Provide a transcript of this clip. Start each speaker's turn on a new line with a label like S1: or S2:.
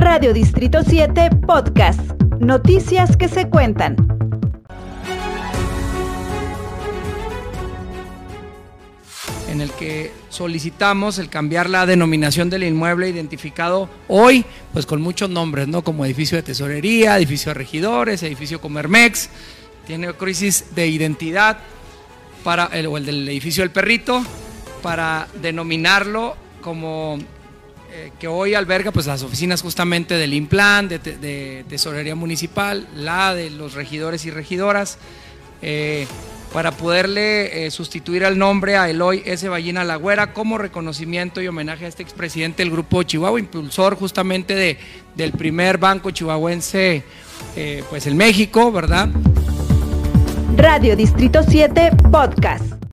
S1: Radio Distrito 7 Podcast. Noticias que se cuentan.
S2: en el que solicitamos el cambiar la denominación del inmueble identificado hoy, pues con muchos nombres, ¿no? Como edificio de tesorería, edificio de regidores, edificio Comermex, tiene crisis de identidad para el, o el del edificio del perrito, para denominarlo como eh, que hoy alberga pues las oficinas justamente del Implan, de, de, tesorería municipal, la de los regidores y regidoras. Eh, para poderle eh, sustituir al nombre a Eloy S. Ballina Lagüera como reconocimiento y homenaje a este expresidente del Grupo Chihuahua, impulsor justamente de, del primer banco chihuahuense pues en México, ¿verdad?
S1: Radio Distrito 7 Podcast.